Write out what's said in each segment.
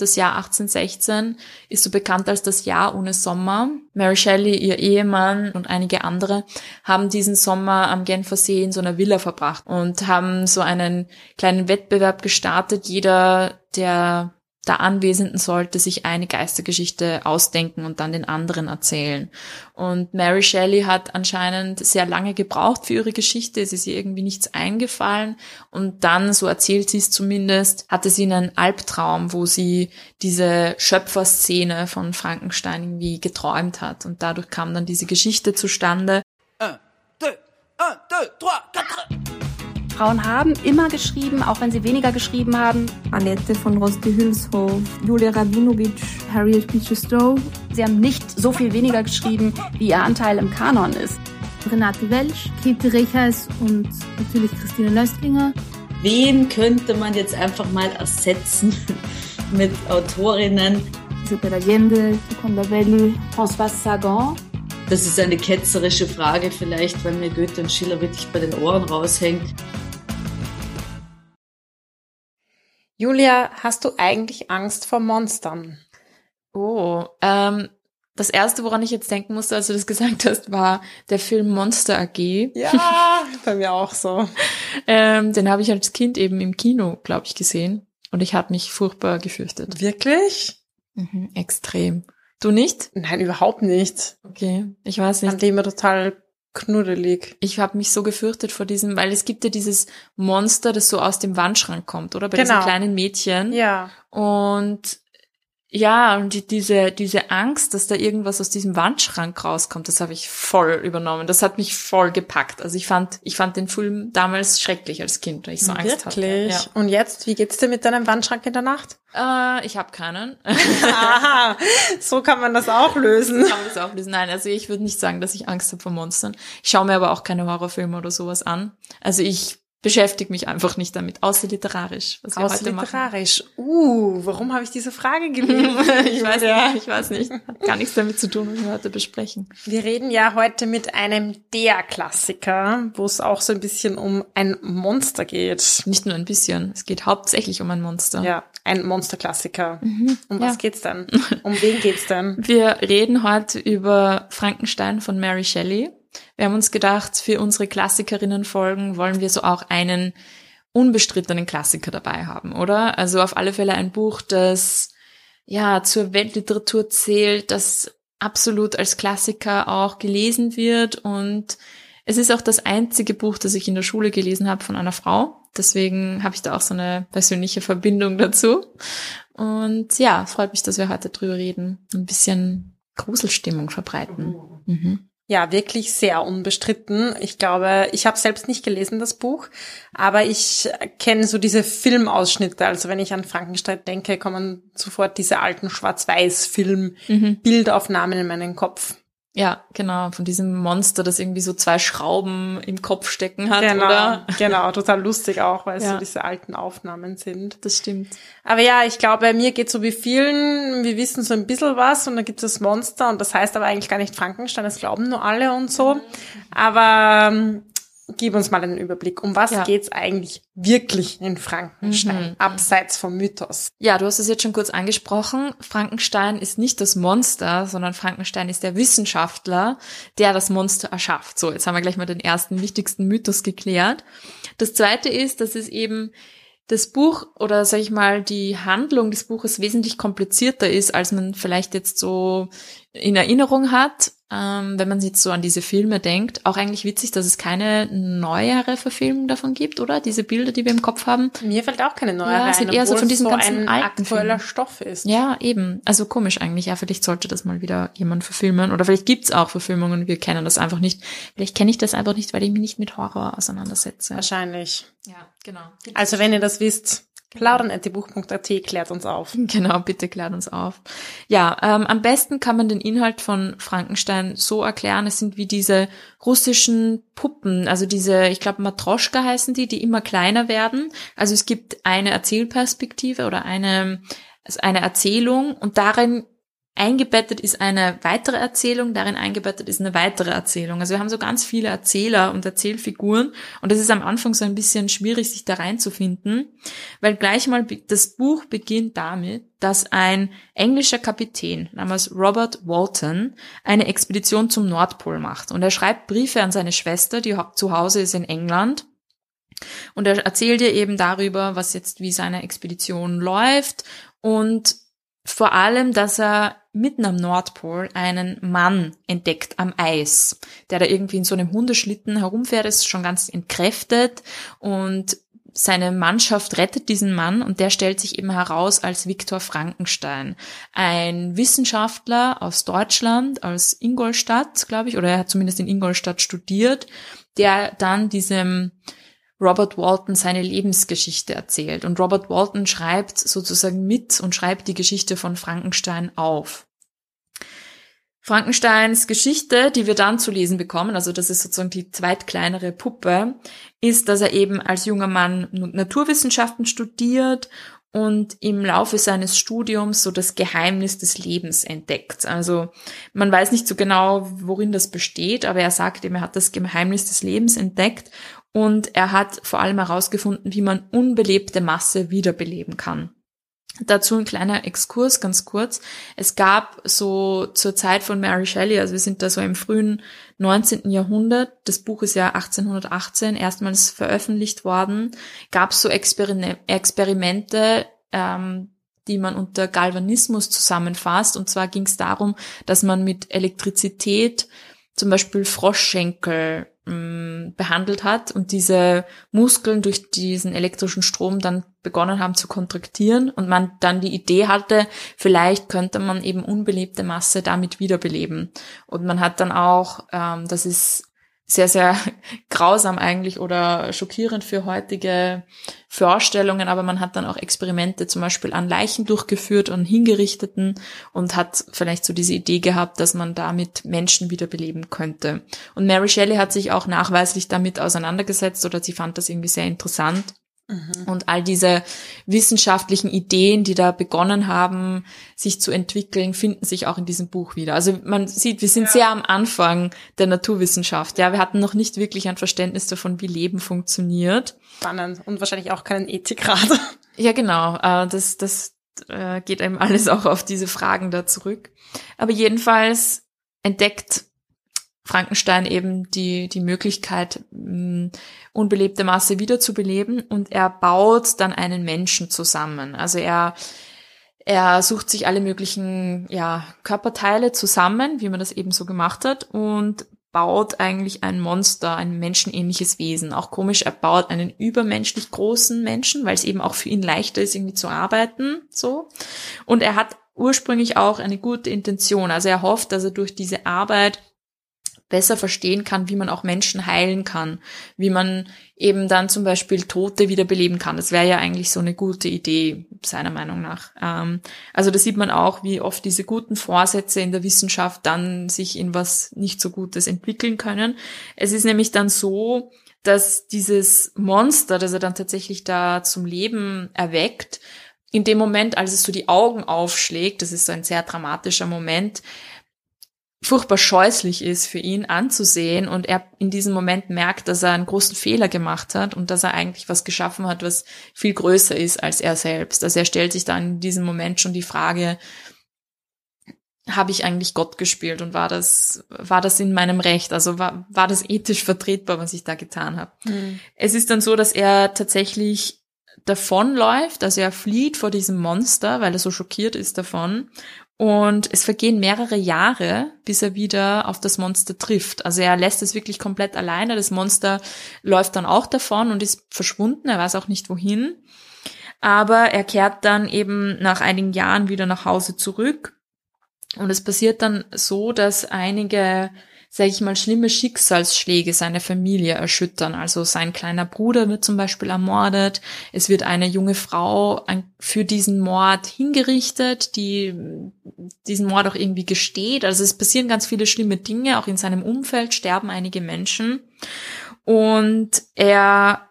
Das Jahr 1816 ist so bekannt als das Jahr ohne Sommer. Mary Shelley, ihr Ehemann und einige andere haben diesen Sommer am Genfer See in so einer Villa verbracht und haben so einen kleinen Wettbewerb gestartet. Jeder, der der Anwesenden sollte sich eine Geistergeschichte ausdenken und dann den anderen erzählen. Und Mary Shelley hat anscheinend sehr lange gebraucht für ihre Geschichte. Es ist ihr irgendwie nichts eingefallen. Und dann, so erzählt sie es zumindest, hatte sie einen Albtraum, wo sie diese Schöpferszene von Frankenstein irgendwie geträumt hat. Und dadurch kam dann diese Geschichte zustande. Un, deux, un, deux, trois, quatre. Frauen haben immer geschrieben, auch wenn sie weniger geschrieben haben. Annette von Roste-Hülshoff, Julia Rabinowitsch, Harriet Beecher Stowe. Sie haben nicht so viel weniger geschrieben, wie ihr Anteil im Kanon ist. Renate Welsch, Käthe Rechers und natürlich Christine Löstlinger. Wen könnte man jetzt einfach mal ersetzen mit Autorinnen? Isabella Allende, Seconda Belli, François Sagan. Das ist eine ketzerische Frage vielleicht, weil mir Goethe und Schiller wirklich bei den Ohren raushängt. Julia, hast du eigentlich Angst vor Monstern? Oh, ähm, das erste, woran ich jetzt denken musste, als du das gesagt hast, war der Film Monster AG. Ja, bei mir auch so. ähm, den habe ich als Kind eben im Kino, glaube ich, gesehen. Und ich habe mich furchtbar gefürchtet. Wirklich? Mhm, extrem. Du nicht? Nein, überhaupt nicht. Okay, ich weiß nicht. Fand immer total knuddelig. Ich habe mich so gefürchtet vor diesem, weil es gibt ja dieses Monster, das so aus dem Wandschrank kommt, oder? Bei genau. diesen kleinen Mädchen. Ja. Und ja, und die, diese, diese Angst, dass da irgendwas aus diesem Wandschrank rauskommt, das habe ich voll übernommen. Das hat mich voll gepackt. Also ich fand, ich fand den Film damals schrecklich als Kind, weil ich so Wirklich? Angst hatte. Ja. Und jetzt, wie geht's dir mit deinem Wandschrank in der Nacht? Äh, ich habe keinen. Aha, so kann man das auch lösen. Kann man das auch lösen? Nein, also ich würde nicht sagen, dass ich Angst habe vor Monstern. Ich schaue mir aber auch keine Horrorfilme oder sowas an. Also ich beschäftige mich einfach nicht damit, außer literarisch, was wir Außer heute machen. literarisch. Uh, warum habe ich diese Frage gelesen? ich weiß ja, ich weiß nicht. Hat gar nichts damit zu tun, was wir heute besprechen. Wir reden ja heute mit einem der Klassiker, wo es auch so ein bisschen um ein Monster geht. Nicht nur ein bisschen, es geht hauptsächlich um ein Monster. Ja, ein Monsterklassiker. Mhm, Um ja. was geht's denn? Um wen geht's denn? Wir reden heute über Frankenstein von Mary Shelley. Wir haben uns gedacht, für unsere Klassikerinnenfolgen wollen wir so auch einen unbestrittenen Klassiker dabei haben, oder? Also auf alle Fälle ein Buch, das ja zur Weltliteratur zählt, das absolut als Klassiker auch gelesen wird und es ist auch das einzige Buch, das ich in der Schule gelesen habe von einer Frau. Deswegen habe ich da auch so eine persönliche Verbindung dazu. Und ja, freut mich, dass wir heute drüber reden. Ein bisschen Gruselstimmung verbreiten. Mhm. Ja, wirklich sehr unbestritten. Ich glaube, ich habe selbst nicht gelesen, das Buch, aber ich kenne so diese Filmausschnitte. Also wenn ich an Frankenstein denke, kommen sofort diese alten Schwarz-Weiß-Film-Bildaufnahmen in meinen Kopf. Ja, genau, von diesem Monster, das irgendwie so zwei Schrauben im Kopf stecken hat, Genau, oder? genau, total lustig auch, weil es Ja. so diese alten Aufnahmen sind. Das stimmt. Aber ja, ich glaube, mir geht so wie vielen, wir wissen so ein bisschen was und dann gibt es das Monster und das heißt aber eigentlich gar nicht Frankenstein, das glauben nur alle und so. Aber ähm, gib uns mal einen Überblick. Um was Ja. geht's eigentlich wirklich in Frankenstein, Mhm. abseits vom Mythos? Ja, du hast es jetzt schon kurz angesprochen. Frankenstein ist nicht das Monster, sondern Frankenstein ist der Wissenschaftler, der das Monster erschafft. So, jetzt haben wir gleich mal den ersten wichtigsten Mythos geklärt. Das zweite ist, dass es eben das Buch oder sag ich mal die Handlung des Buches wesentlich komplizierter ist, als man vielleicht jetzt so in Erinnerung hat, ähm, wenn man jetzt so an diese Filme denkt. Auch eigentlich witzig, dass es keine neuere Verfilmung davon gibt, oder? Diese Bilder, die wir im Kopf haben. Mir fällt auch keine neue Ja, rein, sind eher so von es diesen so ganzen ein alten aktueller Filmen. Stoff ist. Ja, eben. Also komisch eigentlich. Ja, vielleicht sollte das mal wieder jemand verfilmen. Oder vielleicht gibt's auch Verfilmungen wir kennen das einfach nicht. Vielleicht kenne ich das einfach nicht, weil ich mich nicht mit Horror auseinandersetze. Wahrscheinlich. Ja, genau. Also wenn ihr das wisst, plaudern.buch.at klärt uns auf. Genau, bitte klärt uns auf. Ja, ähm, am besten kann man den Inhalt von Frankenstein so erklären, es sind wie diese russischen Puppen, also diese, ich glaube Matroschka heißen die, die immer kleiner werden. Also es gibt eine Erzählperspektive oder eine, also eine Erzählung und darin eingebettet ist eine weitere Erzählung, darin eingebettet ist eine weitere Erzählung. Also wir haben so ganz viele Erzähler und Erzählfiguren und es ist am Anfang so ein bisschen schwierig, sich da reinzufinden, weil gleich mal das Buch beginnt damit, dass ein englischer Kapitän namens Robert Walton eine Expedition zum Nordpol macht und er schreibt Briefe an seine Schwester, die zu Hause ist in England und er erzählt ihr eben darüber, was jetzt wie seine Expedition läuft und vor allem, dass er mitten am Nordpol einen Mann entdeckt am Eis, der da irgendwie in so einem Hundeschlitten herumfährt, ist schon ganz entkräftet und seine Mannschaft rettet diesen Mann und der stellt sich eben heraus als Viktor Frankenstein, ein Wissenschaftler aus Deutschland, aus Ingolstadt, glaube ich, oder er hat zumindest in Ingolstadt studiert, der dann diesem Robert Walton seine Lebensgeschichte erzählt. Und Robert Walton schreibt sozusagen mit und schreibt die Geschichte von Frankenstein auf. Frankensteins Geschichte, die wir dann zu lesen bekommen, also das ist sozusagen die zweitkleinere Puppe, ist, dass er eben als junger Mann Naturwissenschaften studiert und im Laufe seines Studiums so das Geheimnis des Lebens entdeckt. Also man weiß nicht so genau, worin das besteht, aber er sagt eben, er hat das Geheimnis des Lebens entdeckt und er hat vor allem herausgefunden, wie man unbelebte Masse wiederbeleben kann. Dazu ein kleiner Exkurs, ganz kurz. Es gab so zur Zeit von Mary Shelley, also wir sind da so im frühen 19. Jahrhundert, das Buch ist ja 1818 erstmals veröffentlicht worden, gab es so Experimente, ähm, die man unter Galvanismus zusammenfasst. Und zwar ging es darum, dass man mit Elektrizität zum Beispiel Froschschenkel mh, behandelt hat und diese Muskeln durch diesen elektrischen Strom dann begonnen haben zu kontraktieren und man dann die Idee hatte, vielleicht könnte man eben unbelebte Masse damit wiederbeleben. Und man hat dann auch, ähm, das ist sehr, sehr grausam eigentlich oder schockierend für heutige Vorstellungen, aber man hat dann auch Experimente zum Beispiel an Leichen durchgeführt und Hingerichteten und hat vielleicht so diese Idee gehabt, dass man damit Menschen wiederbeleben könnte. Und Mary Shelley hat sich auch nachweislich damit auseinandergesetzt oder sie fand das irgendwie sehr interessant Mhm. Und all diese wissenschaftlichen Ideen, die da begonnen haben, sich zu entwickeln, finden sich auch in diesem Buch wieder. Also man sieht, wir sind ja. sehr am Anfang der Naturwissenschaft. Ja, wir hatten noch nicht wirklich ein Verständnis davon, wie Leben funktioniert. Spannend. Und wahrscheinlich auch keinen Ethikrat. Ja, genau. Äh, das, das äh, geht einem alles auch auf diese Fragen da zurück. Aber jedenfalls entdeckt Frankenstein eben die, die Möglichkeit, mh, unbelebte Masse wiederzubeleben und er baut dann einen Menschen zusammen. Also er, er sucht sich alle möglichen, ja, Körperteile zusammen, wie man das eben so gemacht hat und baut eigentlich ein Monster, ein menschenähnliches Wesen. Auch komisch, er baut einen übermenschlich großen Menschen, weil es eben auch für ihn leichter ist, irgendwie zu arbeiten, so. Und er hat ursprünglich auch eine gute Intention. Also er hofft, dass er durch diese Arbeit besser verstehen kann, wie man auch Menschen heilen kann, wie man eben dann zum Beispiel Tote wiederbeleben kann. Das wäre ja eigentlich so eine gute Idee, seiner Meinung nach. Ähm, also da sieht man auch, wie oft diese guten Vorsätze in der Wissenschaft dann sich in was nicht so Gutes entwickeln können. Es ist nämlich dann so, dass dieses Monster, das er dann tatsächlich da zum Leben erweckt, in dem Moment, als es so die Augen aufschlägt, das ist so ein sehr dramatischer Moment, furchtbar scheußlich ist für ihn anzusehen und er in diesem Moment merkt, dass er einen großen Fehler gemacht hat und dass er eigentlich was geschaffen hat, was viel größer ist als er selbst. Also er stellt sich dann in diesem Moment schon die Frage, habe ich eigentlich Gott gespielt und war das, war das in meinem Recht? Also war, war das ethisch vertretbar, was ich da getan habe? Mhm. Es ist dann so, dass er tatsächlich davonläuft, also er flieht vor diesem Monster, weil er so schockiert ist davon und es vergehen mehrere Jahre, bis er wieder auf das Monster trifft. Also er lässt es wirklich komplett alleine. Das Monster läuft dann auch davon und ist verschwunden. Er weiß auch nicht wohin. Aber er kehrt dann eben nach einigen Jahren wieder nach Hause zurück. Und es passiert dann so, dass einige sage ich mal, schlimme Schicksalsschläge seine Familie erschüttern. Also sein kleiner Bruder wird zum Beispiel ermordet. Es wird eine junge Frau für diesen Mord hingerichtet, die diesen Mord auch irgendwie gesteht. Also es passieren ganz viele schlimme Dinge. Auch in seinem Umfeld sterben einige Menschen. Und er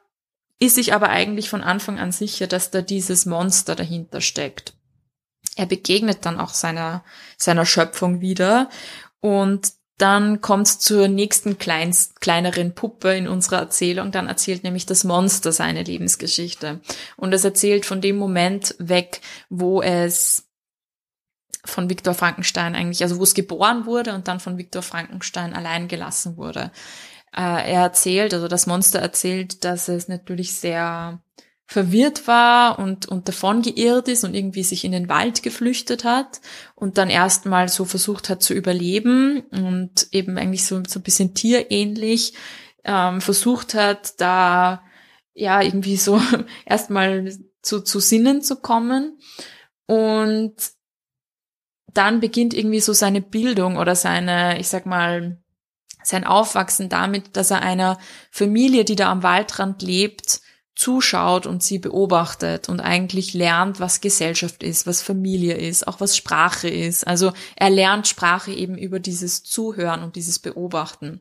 ist sich aber eigentlich von Anfang an sicher, dass da dieses Monster dahinter steckt. er begegnet dann auch seiner, seiner Schöpfung wieder und dann kommt's zur nächsten kleinst, kleineren Puppe in unserer Erzählung. Dann erzählt nämlich das Monster seine Lebensgeschichte. Und es erzählt von dem Moment weg, wo es von Viktor Frankenstein eigentlich, also wo es geboren wurde und dann von Viktor Frankenstein allein gelassen wurde. Äh, er erzählt, also das Monster erzählt, dass es natürlich sehr verwirrt war und, und davon geirrt ist und irgendwie sich in den Wald geflüchtet hat und dann erstmal so versucht hat zu überleben und eben eigentlich so, so ein bisschen tierähnlich ähm, versucht hat, da ja irgendwie so erstmal zu, zu Sinnen zu kommen. Und dann beginnt irgendwie so seine Bildung oder seine, ich sag mal, sein Aufwachsen damit, dass er einer Familie, die da am Waldrand lebt, zuschaut und sie beobachtet und eigentlich lernt, was Gesellschaft ist, was Familie ist, auch was Sprache ist. Also er lernt Sprache eben über dieses Zuhören und dieses Beobachten.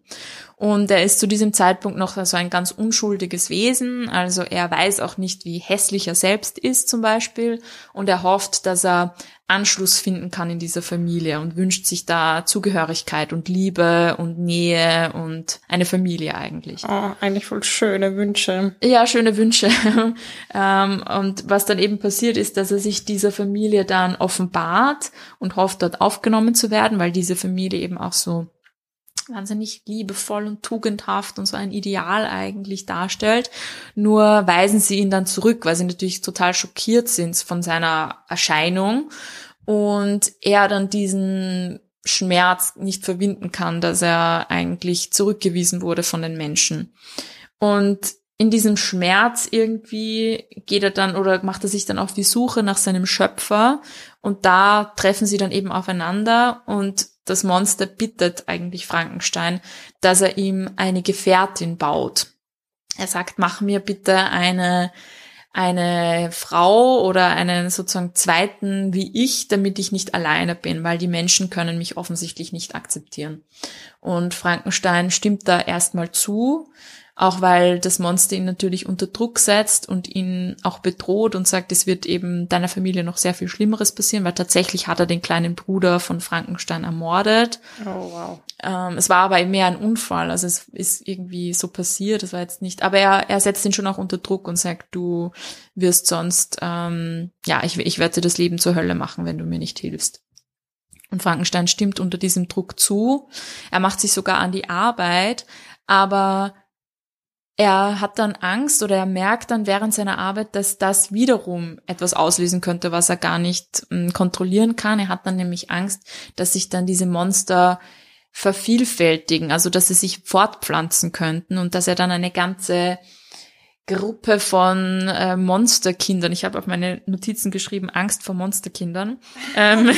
Und er ist zu diesem Zeitpunkt noch so ein ganz unschuldiges Wesen. Also er weiß auch nicht, wie hässlich er selbst ist zum Beispiel. Und er hofft, dass er Anschluss finden kann in dieser Familie und wünscht sich da Zugehörigkeit und Liebe und Nähe und eine Familie eigentlich. Oh, eigentlich voll schöne Wünsche. Ja, schöne Wünsche. Ähm, und was dann eben passiert ist, dass er sich dieser Familie dann offenbart und hofft, dort aufgenommen zu werden, weil diese Familie eben auch so wahnsinnig liebevoll und tugendhaft und so ein Ideal eigentlich darstellt. Nur weisen sie ihn dann zurück, weil sie natürlich total schockiert sind von seiner Erscheinung und er dann diesen Schmerz nicht verwinden kann, dass er eigentlich zurückgewiesen wurde von den Menschen. Und in diesem Schmerz irgendwie geht er dann oder macht er sich dann auf die Suche nach seinem Schöpfer und da treffen sie dann eben aufeinander und das Monster bittet eigentlich Frankenstein, dass er ihm eine Gefährtin baut. Er sagt, mach mir bitte eine, eine Frau oder einen sozusagen zweiten wie ich, damit ich nicht alleine bin, weil die Menschen können mich offensichtlich nicht akzeptieren. Und Frankenstein stimmt da erstmal zu, auch weil das Monster ihn natürlich unter Druck setzt und ihn auch bedroht und sagt, es wird eben deiner Familie noch sehr viel Schlimmeres passieren, weil tatsächlich hat er den kleinen Bruder von Frankenstein ermordet. Oh, wow. Ähm, es war aber mehr ein Unfall, also es ist irgendwie so passiert, das war jetzt nicht, aber er, er setzt ihn schon auch unter Druck und sagt, du wirst sonst, ähm, ja, ich, ich werde dir das Leben zur Hölle machen, wenn du mir nicht hilfst. Und Frankenstein stimmt unter diesem Druck zu. Er macht sich sogar an die Arbeit, aber er hat dann Angst oder er merkt dann während seiner Arbeit, dass das wiederum etwas auslösen könnte, was er gar nicht äh, kontrollieren kann. Er hat dann nämlich Angst, dass sich dann diese Monster vervielfältigen, also dass sie sich fortpflanzen könnten und dass er dann eine ganze Gruppe von äh, Monsterkindern. Ich habe auf meine Notizen geschrieben, Angst vor Monsterkindern. ähm,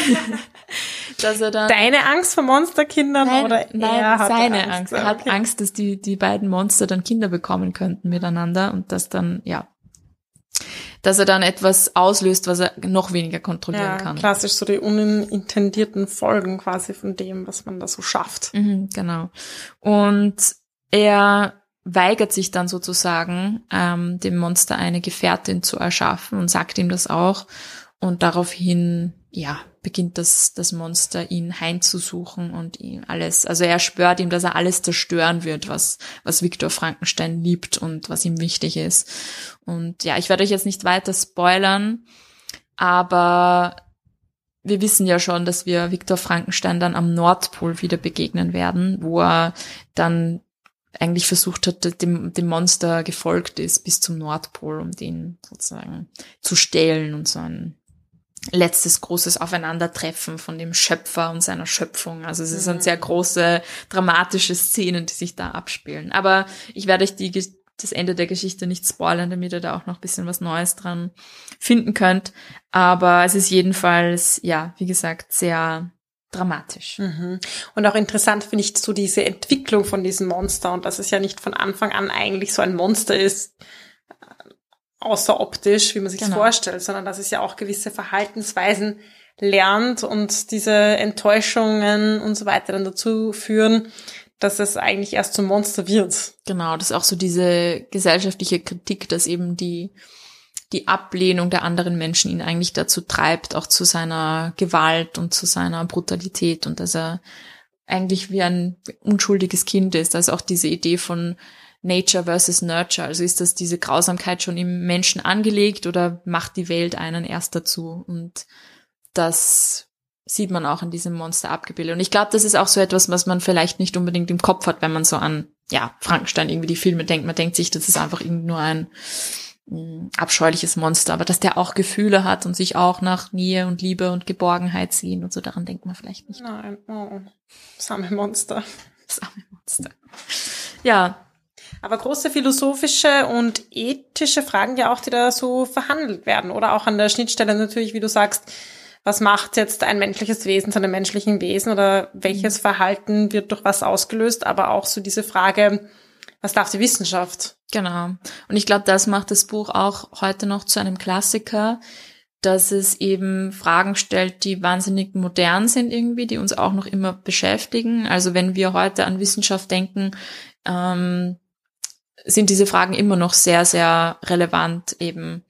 dass er dann Deine Angst vor Monsterkindern nein, oder nein, er hat seine Angst? Angst. Er hat Okay. Angst, dass die die beiden Monster dann Kinder bekommen könnten miteinander und dass dann ja, dass er dann etwas auslöst, was er noch weniger kontrollieren Ja, kann. klassisch so die unintendierten Folgen quasi von dem, was man da so schafft. Mhm, genau. Und er weigert sich dann sozusagen, ähm, dem Monster eine Gefährtin zu erschaffen und sagt ihm das auch. Und daraufhin, ja, beginnt das, das Monster ihn heimzusuchen und ihm alles, also er spürt ihm, dass er alles zerstören wird, was, was Viktor Frankenstein liebt und was ihm wichtig ist. Und ja, ich werde euch jetzt nicht weiter spoilern, aber wir wissen ja schon, dass wir Viktor Frankenstein dann am Nordpol wieder begegnen werden, wo er dann eigentlich versucht hat, dem, dem Monster gefolgt ist bis zum Nordpol, um den sozusagen zu stehlen und so ein letztes großes Aufeinandertreffen von dem Schöpfer und seiner Schöpfung. Also es sind sehr große, dramatische Szenen, die sich da abspielen. Aber ich werde euch die, das Ende der Geschichte nicht spoilern, damit ihr da auch noch ein bisschen was Neues dran finden könnt. Aber es ist jedenfalls, ja, wie gesagt, sehr dramatisch. Mhm. Und auch interessant finde ich so diese Entwicklung von diesem Monster und dass es ja nicht von Anfang an eigentlich so ein Monster ist, äh, außer optisch, wie man sich Genau. vorstellt, sondern dass es ja auch gewisse Verhaltensweisen lernt und diese Enttäuschungen und so weiter dann dazu führen, dass es eigentlich erst zum Monster wird. Genau, das ist auch so diese gesellschaftliche Kritik, dass eben die die Ablehnung der anderen Menschen ihn eigentlich dazu treibt, auch zu seiner Gewalt und zu seiner Brutalität und dass er eigentlich wie ein unschuldiges Kind ist. Also auch diese Idee von Nature versus Nurture. Also ist das diese Grausamkeit schon im Menschen angelegt oder macht die Welt einen erst dazu? Und das sieht man auch in diesem Monster abgebildet. Und ich glaube, das ist auch so etwas, was man vielleicht nicht unbedingt im Kopf hat, wenn man so an, ja, Frankenstein irgendwie die Filme denkt. Man denkt sich, das ist einfach irgendwie nur ein mh, abscheuliches Monster, aber dass der auch Gefühle hat und sich auch nach Nähe und Liebe und Geborgenheit sehen und so, daran denkt man vielleicht nicht. Nein, oh, same Monster. Same Monster. Ja, aber große philosophische und ethische Fragen ja auch, die da so verhandelt werden. Oder auch an der Schnittstelle natürlich, wie du sagst, was macht jetzt ein menschliches Wesen zu einem menschlichen Wesen oder welches mhm. Verhalten wird durch was ausgelöst, aber auch so diese Frage, was darf die Wissenschaft? Genau. Und ich glaube, das macht das Buch auch heute noch zu einem Klassiker, dass es eben Fragen stellt, die wahnsinnig modern sind irgendwie, die uns auch noch immer beschäftigen. Also wenn wir heute an Wissenschaft denken, ähm, sind diese Fragen immer noch sehr, sehr relevant eben,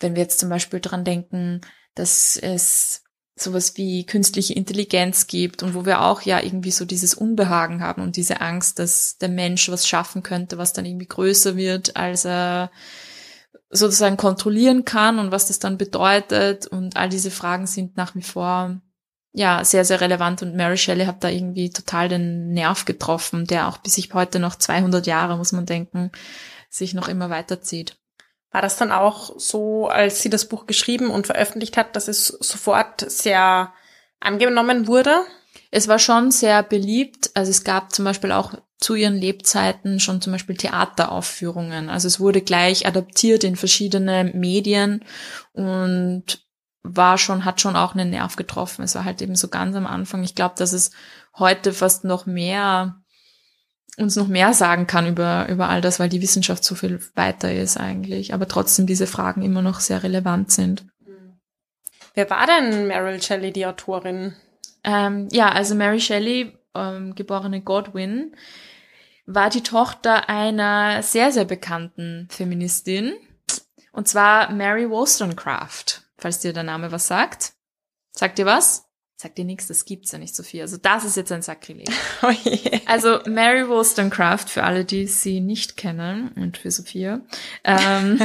wenn wir jetzt zum Beispiel dran denken, dass es sowas wie künstliche Intelligenz gibt und wo wir auch ja irgendwie so dieses Unbehagen haben und diese Angst, dass der Mensch was schaffen könnte, was dann irgendwie größer wird, als er sozusagen kontrollieren kann und was das dann bedeutet und all diese Fragen sind nach wie vor ja sehr, sehr relevant und Mary Shelley hat da irgendwie total den Nerv getroffen, der auch bis sich heute noch 200 Jahre, muss man denken, sich noch immer weiterzieht. War das dann auch so, als sie das Buch geschrieben und veröffentlicht hat, dass es sofort sehr angenommen wurde? Es war schon sehr beliebt. Also es gab zum Beispiel auch zu ihren Lebzeiten schon zum Beispiel Theateraufführungen. Also es wurde gleich adaptiert in verschiedene Medien und war schon, hat schon auch einen Nerv getroffen. Es war halt eben so ganz am Anfang. Ich glaube, dass es heute fast noch mehr, uns noch mehr sagen kann über, über all das, weil die Wissenschaft so viel weiter ist eigentlich. Aber trotzdem diese Fragen immer noch sehr relevant sind. Wer war denn Mary Shelley, die Autorin? Ähm, ja, also Mary Shelley, ähm, geborene Godwin, war die Tochter einer sehr, sehr bekannten Feministin. Und zwar Mary Wollstonecraft falls dir der Name was sagt. Sagt dir was? Sagt dir nichts, das gibt's ja nicht so viel. Also das ist jetzt ein Sakrileg. Oh yeah. Also Mary Wollstonecraft, für alle, die sie nicht kennen, und für Sophia. Ähm,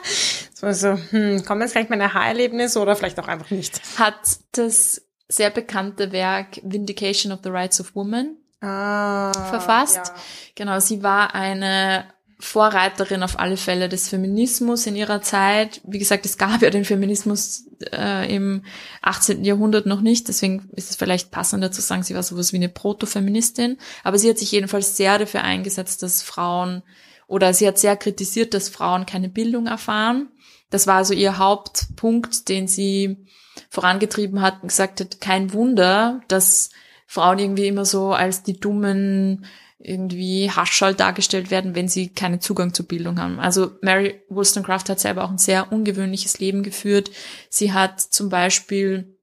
so, so, hm, kommen jetzt gleich meine Haarerlebnisse oder vielleicht auch einfach nicht. Hat das sehr bekannte Werk Vindication of the Rights of Women ah, verfasst. Ja. Genau, sie war eine Vorreiterin auf alle Fälle des Feminismus in ihrer Zeit. Wie gesagt, es gab ja den Feminismus äh, im 18. Jahrhundert noch nicht, deswegen ist es vielleicht passender zu sagen, sie war sowas wie eine Proto-Feministin. Aber sie hat sich jedenfalls sehr dafür eingesetzt, dass Frauen oder sie hat sehr kritisiert, dass Frauen keine Bildung erfahren. Das war also ihr Hauptpunkt, den sie vorangetrieben hat und gesagt hat, kein Wunder, dass Frauen irgendwie immer so als die dummen irgendwie Haschall dargestellt werden, wenn sie keinen Zugang zur Bildung haben. Also Mary Wollstonecraft hat selber auch ein sehr ungewöhnliches Leben geführt. Sie hat zum Beispiel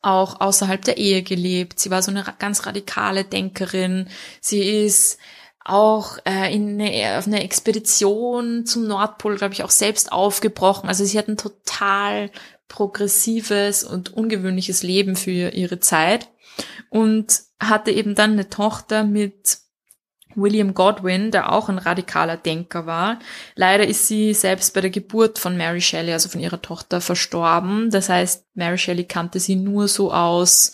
auch außerhalb der Ehe gelebt. Sie war so eine ganz radikale Denkerin. Sie ist auch äh, in eine, auf eine Expedition zum Nordpol, glaube ich, auch selbst aufgebrochen. Also sie hat ein total progressives und ungewöhnliches Leben für ihre Zeit und hatte eben dann eine Tochter mit William Godwin, der auch ein radikaler Denker war. Leider ist sie selbst bei der Geburt von Mary Shelley, also von ihrer Tochter, verstorben. Das heißt, Mary Shelley kannte sie nur so aus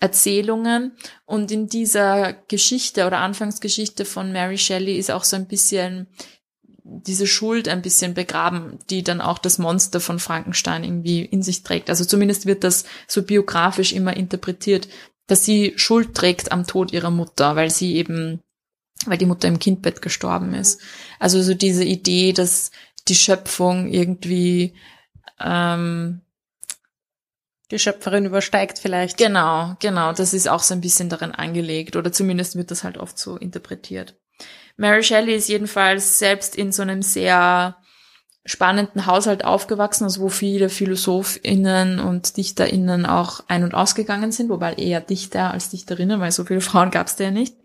Erzählungen. Und in dieser Geschichte oder Anfangsgeschichte von Mary Shelley ist auch so ein bisschen diese Schuld ein bisschen begraben, die dann auch das Monster von Frankenstein irgendwie in sich trägt. Also zumindest wird das so biografisch immer interpretiert, dass sie Schuld trägt am Tod ihrer Mutter, weil sie eben, weil die Mutter im Kindbett gestorben ist. Also so diese Idee, dass die Schöpfung irgendwie ähm, die Schöpferin übersteigt vielleicht. Genau, genau. Das ist auch so ein bisschen darin angelegt oder zumindest wird das halt oft so interpretiert. Mary Shelley ist jedenfalls selbst in so einem sehr spannenden Haushalt aufgewachsen, also wo viele PhilosophInnen und DichterInnen auch ein- und ausgegangen sind, wobei eher Dichter als Dichterinnen, weil so viele Frauen gab es da ja nicht.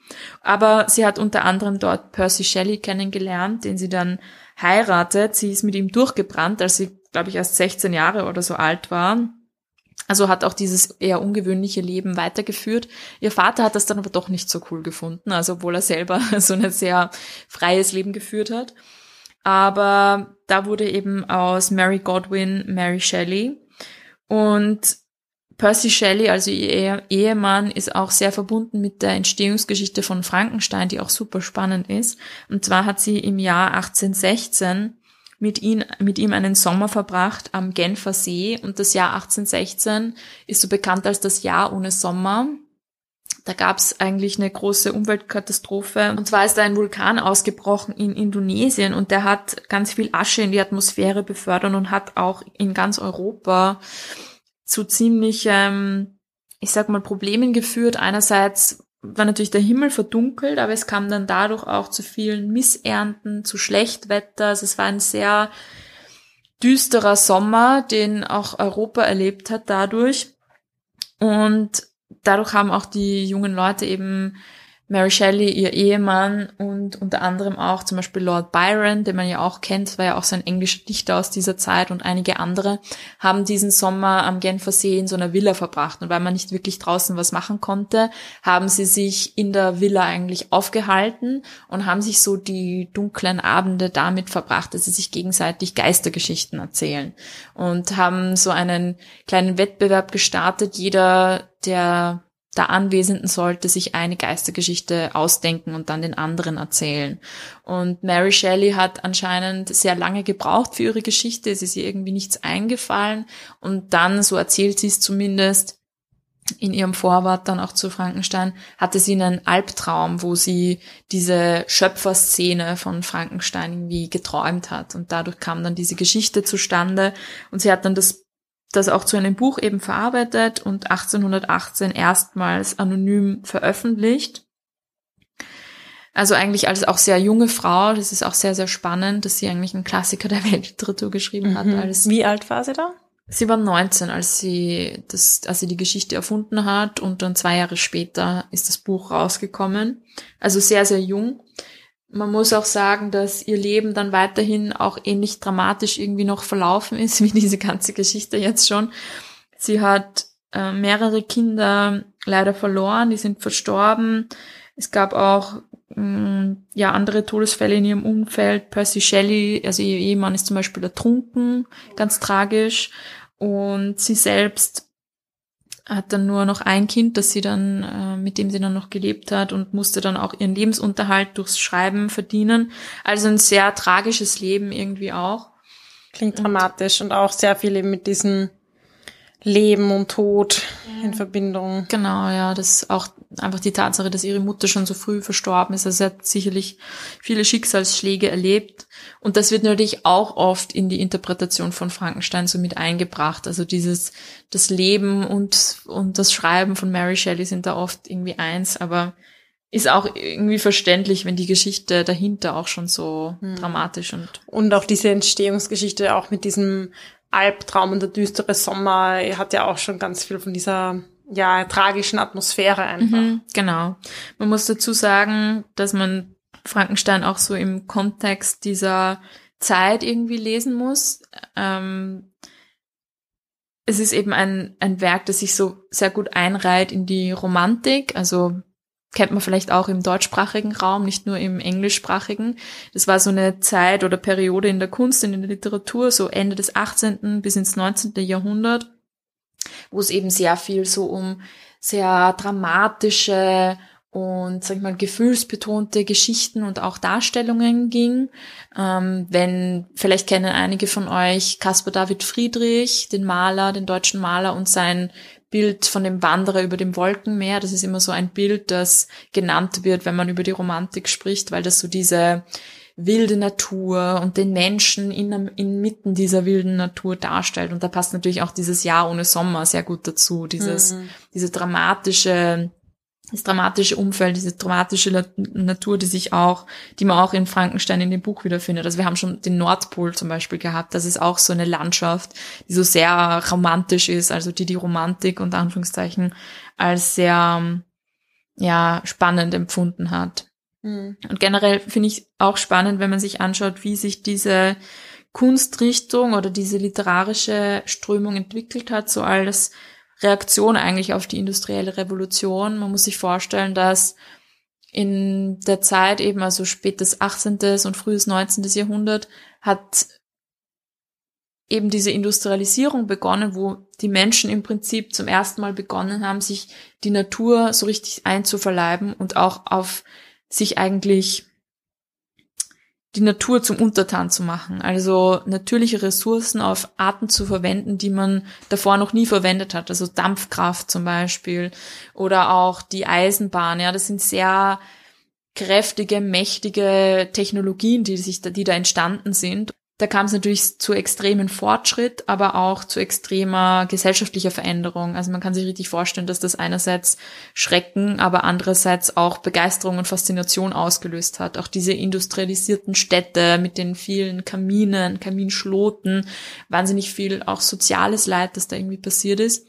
Aber sie hat unter anderem dort Percy Shelley kennengelernt, den sie dann heiratet. Sie ist mit ihm durchgebrannt, als sie, glaube ich, erst 16 Jahre oder so alt war. Also hat auch dieses eher ungewöhnliche Leben weitergeführt. Ihr Vater hat das dann aber doch nicht so cool gefunden, also obwohl er selber so ein sehr freies Leben geführt hat. Aber da wurde eben aus Mary Godwin Mary Shelley. Und Percy Shelley, also ihr Ehemann, ist auch sehr verbunden mit der Entstehungsgeschichte von Frankenstein, die auch super spannend ist. Und zwar hat sie im Jahr 1816 mit, ihn, mit ihm einen Sommer verbracht am Genfer See und das Jahr 1816 ist so bekannt als das Jahr ohne Sommer. Da gab es eigentlich eine große Umweltkatastrophe. Und zwar ist da ein Vulkan ausgebrochen in Indonesien und der hat ganz viel Asche in die Atmosphäre befördert und hat auch in ganz Europa zu ziemlich, ähm, ich sag mal, Problemen geführt. Einerseits war natürlich der Himmel verdunkelt, aber es kam dann dadurch auch zu vielen Missernten, zu Schlechtwetter. Also es war ein sehr düsterer Sommer, den auch Europa erlebt hat dadurch. Und dadurch haben auch die jungen Leute eben Mary Shelley, ihr Ehemann und unter anderem auch zum Beispiel Lord Byron, den man ja auch kennt, war ja auch so ein englischer Dichter aus dieser Zeit und einige andere, haben diesen Sommer am Genfer See in so einer Villa verbracht. Und weil man nicht wirklich draußen was machen konnte, haben sie sich in der Villa eigentlich aufgehalten und haben sich so die dunklen Abende damit verbracht, dass sie sich gegenseitig Geistergeschichten erzählen und haben so einen kleinen Wettbewerb gestartet. Jeder, der der Anwesenden sollte sich eine Geistergeschichte ausdenken und dann den anderen erzählen. Und Mary Shelley hat anscheinend sehr lange gebraucht für ihre Geschichte. Es ist ihr irgendwie nichts eingefallen. Und dann, so erzählt sie es zumindest, in ihrem Vorwort dann auch zu Frankenstein, hatte sie einen Albtraum, wo sie diese Schöpferszene von Frankenstein irgendwie geträumt hat. Und dadurch kam dann diese Geschichte zustande. Und sie hat dann das das auch zu einem Buch eben verarbeitet und 1818 erstmals anonym veröffentlicht. Also eigentlich als auch sehr junge Frau, das ist auch sehr, sehr spannend, dass sie eigentlich einen Klassiker der Weltliteratur geschrieben hat. Mhm. Als Wie alt war sie da? Sie war 19, als sie das, als sie die Geschichte erfunden hat und dann zwei Jahre später ist das Buch rausgekommen. Also sehr, sehr jung. Man muss auch sagen, dass ihr Leben dann weiterhin auch ähnlich dramatisch irgendwie noch verlaufen ist, wie diese ganze Geschichte jetzt schon. Sie hat äh, mehrere Kinder leider verloren, die sind verstorben. Es gab auch mh, mm, ja andere Todesfälle in ihrem Umfeld. Percy Shelley, also ihr Ehemann ist zum Beispiel ertrunken, ganz tragisch. Und sie selbst hat dann nur noch ein Kind, das sie dann, äh, mit dem sie dann noch gelebt hat und musste dann auch ihren Lebensunterhalt durchs Schreiben verdienen. Also ein sehr tragisches Leben irgendwie auch. Klingt dramatisch und auch sehr viel eben mit diesem Leben und Tod in Verbindung. Genau, ja, das ist auch einfach die Tatsache, dass ihre Mutter schon so früh verstorben ist. Also sie hat sicherlich viele Schicksalsschläge erlebt. Und das wird natürlich auch oft in die Interpretation von Frankenstein so mit eingebracht. Also dieses, das Leben und, und das Schreiben von Mary Shelley sind da oft irgendwie eins, aber ist auch irgendwie verständlich, wenn die Geschichte dahinter auch schon so hm. dramatisch und und auch diese Entstehungsgeschichte auch mit diesem Albtraum und der düstere Sommer hat ja auch schon ganz viel von dieser ja tragischen Atmosphäre einfach. Mhm, genau. Man muss dazu sagen, dass man Frankenstein auch so im Kontext dieser Zeit irgendwie lesen muss. Ähm, es ist eben ein, ein Werk, das sich so sehr gut einreiht in die Romantik. Also kennt man vielleicht auch im deutschsprachigen Raum, nicht nur im englischsprachigen. Das war so eine Zeit oder Periode in der Kunst, in der Literatur, so Ende des 18. bis ins 19. Jahrhundert, wo es eben sehr viel so um sehr dramatische und, sag ich mal, gefühlsbetonte Geschichten und auch Darstellungen ging. Ähm, wenn, vielleicht kennen einige von euch Caspar David Friedrich, den Maler, den deutschen Maler und sein Bild von dem Wanderer über dem Wolkenmeer. Das ist immer so ein Bild, das genannt wird, wenn man über die Romantik spricht, weil das so diese wilde Natur und den Menschen in, inmitten dieser wilden Natur darstellt. Und da passt natürlich auch dieses Jahr ohne Sommer sehr gut dazu. Dieses, mhm. diese dramatische das dramatische Umfeld, diese dramatische Natur, die sich auch, die man auch in Frankenstein in dem Buch wiederfindet. Also wir haben schon den Nordpol zum Beispiel gehabt. Das ist auch so eine Landschaft, die so sehr romantisch ist, also die die Romantik unter Anführungszeichen als sehr, ja, spannend empfunden hat. Mhm. Und generell finde ich auch spannend, wenn man sich anschaut, wie sich diese Kunstrichtung oder diese literarische Strömung entwickelt hat, so als Reaktion eigentlich auf die industrielle Revolution. Man muss sich vorstellen, dass in der Zeit eben, also spätes 18. und frühes 19. Jahrhundert, hat eben diese Industrialisierung begonnen, wo die Menschen im Prinzip zum ersten Mal begonnen haben, sich die Natur so richtig einzuverleiben und auch auf sich eigentlich die Natur zum Untertan zu machen. Also natürliche Ressourcen auf Arten zu verwenden, die man davor noch nie verwendet hat. Also Dampfkraft zum Beispiel oder auch die Eisenbahn. Ja, das sind sehr kräftige, mächtige Technologien, die sich da, die da entstanden sind. Da kam es natürlich zu extremen Fortschritt, aber auch zu extremer gesellschaftlicher Veränderung. Also man kann sich richtig vorstellen, dass das einerseits Schrecken, aber andererseits auch Begeisterung und Faszination ausgelöst hat. Auch diese industrialisierten Städte mit den vielen Kaminen, Kaminschloten, wahnsinnig viel auch soziales Leid, das da irgendwie passiert ist.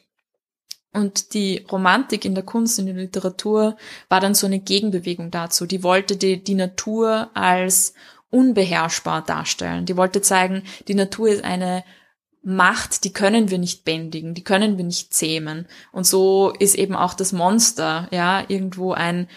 Und die Romantik in der Kunst, in der Literatur war dann so eine Gegenbewegung dazu. Die wollte die, die Natur als unbeherrschbar darstellen. Die wollte zeigen, die Natur ist eine Macht, die können wir nicht bändigen, die können wir nicht zähmen. Und so ist eben auch das Monster, ja, irgendwo ein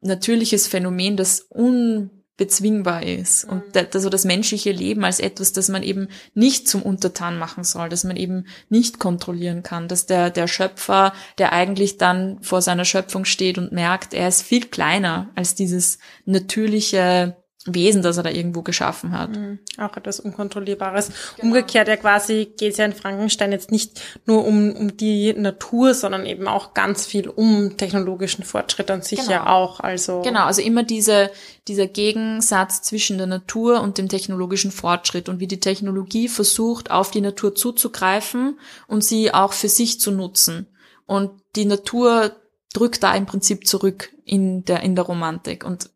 natürliches Phänomen, das unbezwingbar ist. Und also das menschliche Leben als etwas, das man eben nicht zum Untertan machen soll, das man eben nicht kontrollieren kann, dass der, der Schöpfer, der eigentlich dann vor seiner Schöpfung steht und merkt, er ist viel kleiner als dieses natürliche Wesen, das er da irgendwo geschaffen hat. Mhm. Auch etwas Unkontrollierbares. Genau. Umgekehrt ja quasi geht es ja in Frankenstein jetzt nicht nur um, um die Natur, sondern eben auch ganz viel um technologischen Fortschritt an sich genau. ja auch. Also genau, also immer diese, dieser Gegensatz zwischen der Natur und dem technologischen Fortschritt und wie die Technologie versucht, auf die Natur zuzugreifen und sie auch für sich zu nutzen. Und die Natur drückt da im Prinzip zurück in der, in der Romantik. Und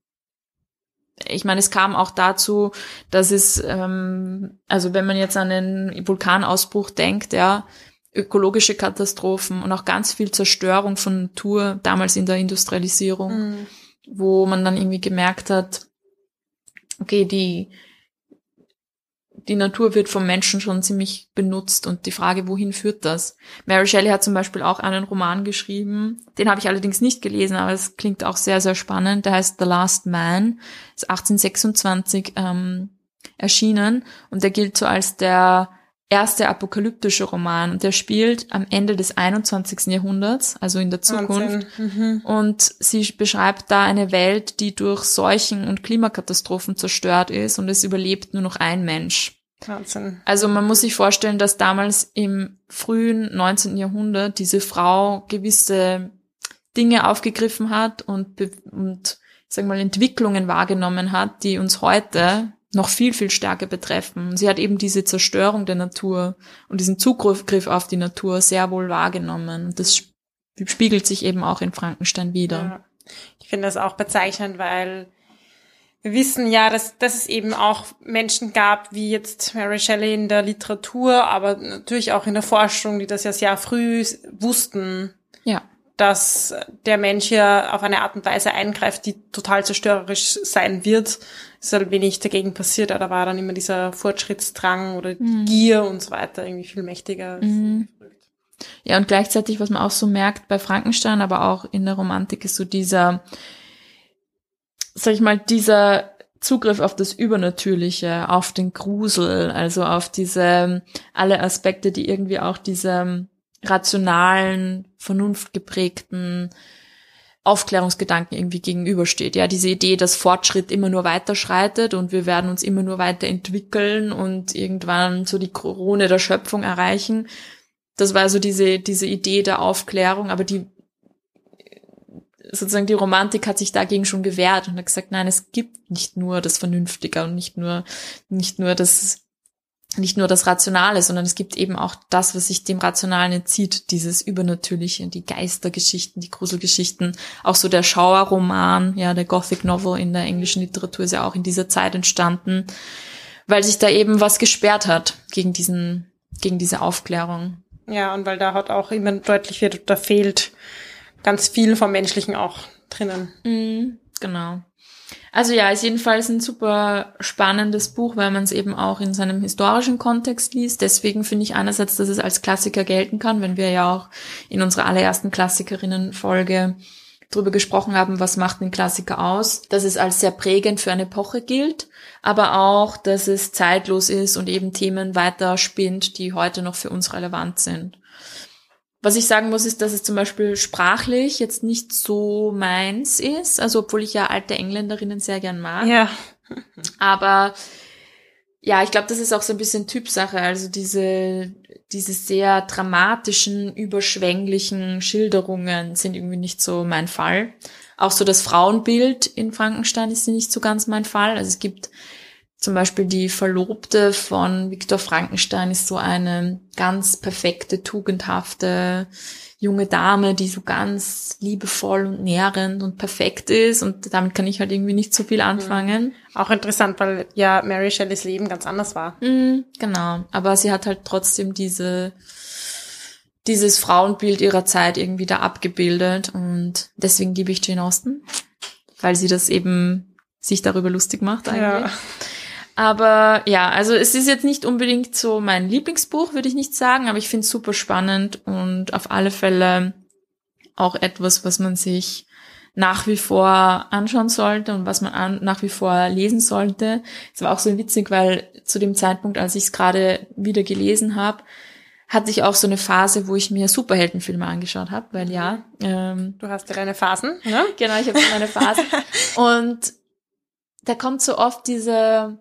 ich meine, es kam auch dazu, dass es, ähm, also wenn man jetzt an den Vulkanausbruch denkt, ja, ökologische Katastrophen und auch ganz viel Zerstörung von Natur, damals in der Industrialisierung, mhm. wo man dann irgendwie gemerkt hat, okay, die, die Natur wird vom Menschen schon ziemlich benutzt und die Frage, wohin führt das? Mary Shelley hat zum Beispiel auch einen Roman geschrieben, den habe ich allerdings nicht gelesen, aber es klingt auch sehr, sehr spannend. Der heißt The Last Man, ist 1826 ähm, erschienen und der gilt so als der erste apokalyptische Roman und der spielt am Ende des 21. Jahrhunderts, also in der Zukunft. Mhm. Und sie beschreibt da eine Welt, die durch Seuchen und Klimakatastrophen zerstört ist und es überlebt nur noch ein Mensch. Wahnsinn. Also man muss sich vorstellen, dass damals im frühen 19. Jahrhundert diese Frau gewisse Dinge aufgegriffen hat und, und sag mal, Entwicklungen wahrgenommen hat, die uns heute noch viel, viel stärker betreffen. Sie hat eben diese Zerstörung der Natur und diesen Zugriff auf die Natur sehr wohl wahrgenommen. Und das spiegelt sich eben auch in Frankenstein wieder. Ja. Ich finde das auch bezeichnend, weil wir wissen ja, dass, dass es eben auch Menschen gab, wie jetzt Mary Shelley in der Literatur, aber natürlich auch in der Forschung, die das ja sehr früh wussten. Ja. Dass der Mensch hier auf eine Art und Weise eingreift, die total zerstörerisch sein wird. Es ist halt wenig dagegen passiert, aber da war dann immer dieser Fortschrittsdrang oder mhm. Gier und so weiter irgendwie viel mächtiger. Mhm. Ja, und gleichzeitig, was man auch so merkt bei Frankenstein, aber auch in der Romantik, ist so dieser, sag ich mal, dieser Zugriff auf das Übernatürliche, auf den Grusel, also auf diese, alle Aspekte, die irgendwie auch diesem rationalen, vernunftgeprägten Aufklärungsgedanken irgendwie gegenübersteht. Ja, diese Idee, dass Fortschritt immer nur weiterschreitet und wir werden uns immer nur weiterentwickeln und irgendwann so die Krone der Schöpfung erreichen. Das war so diese, diese Idee der Aufklärung, aber die sozusagen die Romantik hat sich dagegen schon gewehrt und hat gesagt, nein, es gibt nicht nur das Vernünftige und nicht nur, nicht nur das, nicht nur das Rationale, sondern es gibt eben auch das, was sich dem Rationalen entzieht, dieses Übernatürliche, die Geistergeschichten, die Gruselgeschichten, auch so der Schauerroman, ja, der Gothic Novel in der englischen Literatur ist ja auch in dieser Zeit entstanden, weil sich da eben was gesperrt hat gegen diesen, gegen diese Aufklärung. Ja, und weil da hat auch immer deutlich wird, da fehlt ganz viel vom Menschlichen auch drinnen. Mhm, genau. Also ja, ist jedenfalls ein super spannendes Buch, weil man es eben auch in seinem historischen Kontext liest. Deswegen finde ich einerseits, dass es als Klassiker gelten kann, wenn wir ja auch in unserer allerersten Klassikerinnen-Folge drüber gesprochen haben, was macht ein Klassiker aus, dass es als sehr prägend für eine Epoche gilt, aber auch, dass es zeitlos ist und eben Themen weiter spinnt, die heute noch für uns relevant sind. Was ich sagen muss, ist, dass es zum Beispiel sprachlich jetzt nicht so meins ist, also obwohl ich ja alte Engländerinnen sehr gern mag. Ja. Aber ja, ich glaube, das ist auch so ein bisschen Typsache. Also diese, diese sehr dramatischen, überschwänglichen Schilderungen sind irgendwie nicht so mein Fall. Auch so das Frauenbild in Frankenstein ist nicht so ganz mein Fall. Also es gibt zum Beispiel die Verlobte von Viktor Frankenstein ist so eine ganz perfekte, tugendhafte junge Dame, die so ganz liebevoll und nährend und perfekt ist und damit kann ich halt irgendwie nicht so viel anfangen. Auch interessant, weil ja Mary Shelleys Leben ganz anders war. Mhm, genau, aber sie hat halt trotzdem diese dieses Frauenbild ihrer Zeit irgendwie da abgebildet und deswegen liebe ich Jane Austen, weil sie das eben sich darüber lustig macht eigentlich. Ja. Aber ja, also es ist jetzt nicht unbedingt so mein Lieblingsbuch, würde ich nicht sagen, aber ich finde es super spannend und auf alle Fälle auch etwas, was man sich nach wie vor anschauen sollte und was man an, nach wie vor lesen sollte. Es war auch so witzig, weil zu dem Zeitpunkt, als ich es gerade wieder gelesen habe, hatte ich auch so eine Phase, wo ich mir Superheldenfilme angeschaut habe, weil ja. Ähm, du hast ja deine Phasen, ne? Genau, ich habe meine Phasen. und da kommt so oft diese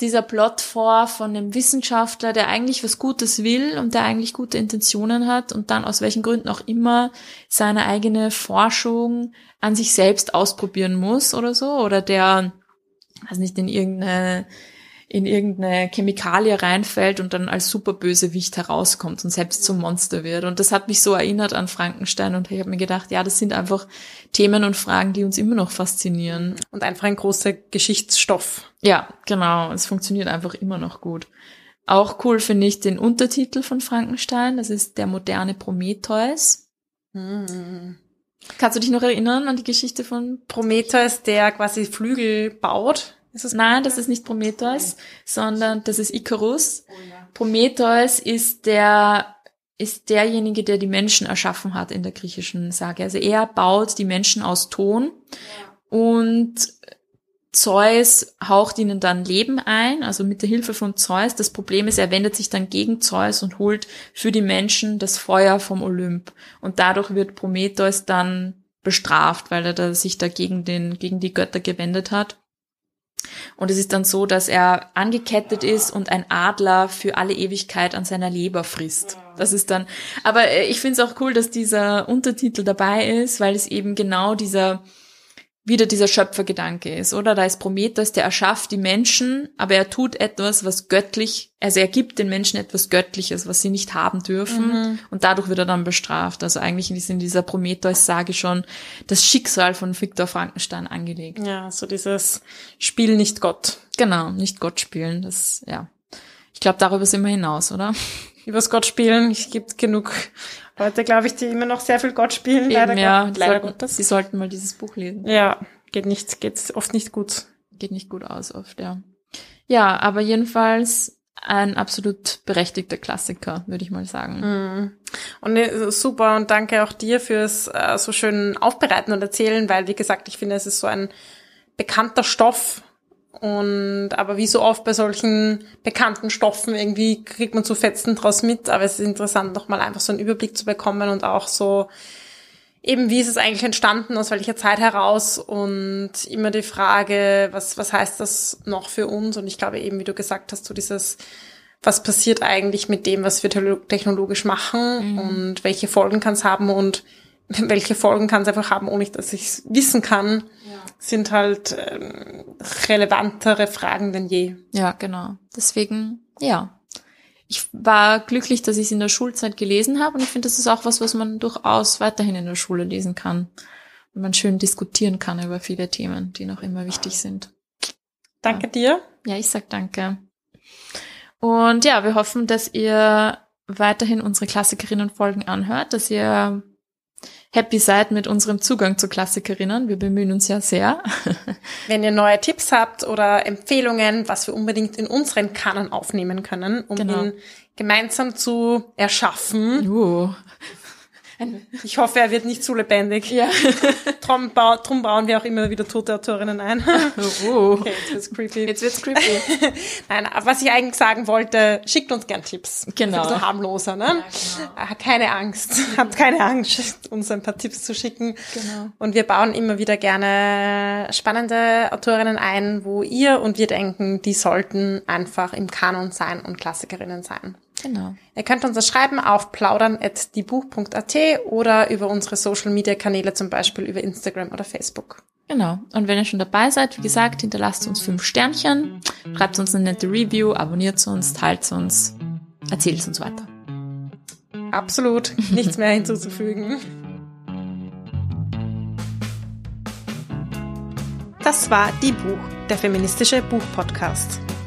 dieser Plot vor von einem Wissenschaftler, der eigentlich was Gutes will und der eigentlich gute Intentionen hat und dann aus welchen Gründen auch immer seine eigene Forschung an sich selbst ausprobieren muss oder so, oder der, weiß nicht, in irgendeine in irgendeine Chemikalie reinfällt und dann als Superbösewicht herauskommt und selbst zum Monster wird. Und das hat mich so erinnert an Frankenstein und ich habe mir gedacht, ja, das sind einfach Themen und Fragen, die uns immer noch faszinieren. Und einfach ein großer Geschichtsstoff. Ja, genau. Es funktioniert einfach immer noch gut. Auch cool finde ich den Untertitel von Frankenstein. Das ist der moderne Prometheus. Hm. Kannst du dich noch erinnern an die Geschichte von Prometheus, der quasi Flügel baut? Ist das Nein, das ist nicht Prometheus, Nein. sondern das ist Icarus. Oh, ja. Prometheus ist der ist derjenige, der die Menschen erschaffen hat in der griechischen Sage. Also er baut die Menschen aus Ton ja. und Zeus haucht ihnen dann Leben ein, also mit der Hilfe von Zeus. Das Problem ist, er wendet sich dann gegen Zeus und holt für die Menschen das Feuer vom Olymp. Und dadurch wird Prometheus dann bestraft, weil er da sich da gegen den, gegen die Götter gewendet hat. Und es ist dann so, dass er angekettet ist und ein Adler für alle Ewigkeit an seiner Leber frisst. Das ist dann, aber äh, ich finde es auch cool, dass dieser Untertitel dabei ist, weil es eben genau dieser wieder dieser Schöpfergedanke ist, oder? Da ist Prometheus, der erschafft die Menschen, aber er tut etwas, was göttlich, also er gibt den Menschen etwas Göttliches, was sie nicht haben dürfen, mhm. und dadurch wird er dann bestraft. Also eigentlich ist in dieser Prometheus-Sage schon das Schicksal von Viktor Frankenstein angelegt. Ja, so dieses Spiel nicht Gott. Genau, nicht Gott spielen, das, ja. Ich glaube, darüber sind wir hinaus, oder? Übers Gott spielen, es gibt genug Leute, glaube ich, die immer noch sehr viel Gott spielen. Eben, leider ja, Gott, leider sollten, Gottes. Sie sollten mal dieses Buch lesen. Ja, geht nicht, geht oft nicht gut. Geht nicht gut aus, oft, ja. Ja, aber jedenfalls ein absolut berechtigter Klassiker, würde ich mal sagen. Mm. Und äh, super und danke auch dir fürs äh, so schön Aufbereiten und Erzählen, weil wie gesagt, ich finde, es ist so ein bekannter Stoff und aber wie so oft bei solchen bekannten Stoffen irgendwie kriegt man so Fetzen draus mit. Aber es ist interessant, nochmal einfach so einen Überblick zu bekommen und auch so eben, wie ist es eigentlich entstanden, aus welcher Zeit heraus und immer die Frage, was, was heißt das noch für uns? Und ich glaube eben, wie du gesagt hast, so dieses, was passiert eigentlich mit dem, was wir technologisch machen mhm. und welche Folgen kann es haben und welche Folgen kann es einfach haben, ohne dass ich es wissen kann, ja. sind halt ähm, relevantere Fragen denn je. Ja, genau. Deswegen, ja. Ich war glücklich, dass ich es in der Schulzeit gelesen habe und ich finde, das ist auch was, was man durchaus weiterhin in der Schule lesen kann. Und man schön diskutieren kann über viele Themen, die noch immer wichtig sind. Danke ja. dir. Ja, ich sag danke. Und ja, wir hoffen, dass ihr weiterhin unsere Klassikerinnen-Folgen anhört, dass ihr happy seid mit unserem Zugang zu Klassikerinnen. Wir bemühen uns ja sehr. Wenn ihr neue Tipps habt oder Empfehlungen, was wir unbedingt in unseren Kanon aufnehmen können, um Genau. ihn gemeinsam zu erschaffen. Uh. Ich hoffe, er wird nicht zu lebendig. Ja. Drum, bau, drum bauen wir auch immer wieder tote Autorinnen ein. Uh. Okay, jetzt wird's creepy. Jetzt wird's creepy. Nein, was ich eigentlich sagen wollte, schickt uns gern Tipps. Genau. Ein bisschen harmloser, ne? Ah, Keine Angst. Habt keine Angst, uns ein paar Tipps zu schicken. Genau. Und wir bauen immer wieder gerne spannende Autorinnen ein, wo ihr und wir denken, die sollten einfach im Kanon sein und Klassikerinnen sein. Genau. Ihr könnt uns das schreiben auf plaudern.diebuch.at oder über unsere Social Media Kanäle, zum Beispiel über Instagram oder Facebook. Genau. Und wenn ihr schon dabei seid, wie gesagt, hinterlasst uns fünf Sternchen, schreibt uns eine nette Review, abonniert uns, teilt uns, erzählt uns weiter. Absolut nichts mehr hinzuzufügen. Das war Die Buch, der feministische Buchpodcast.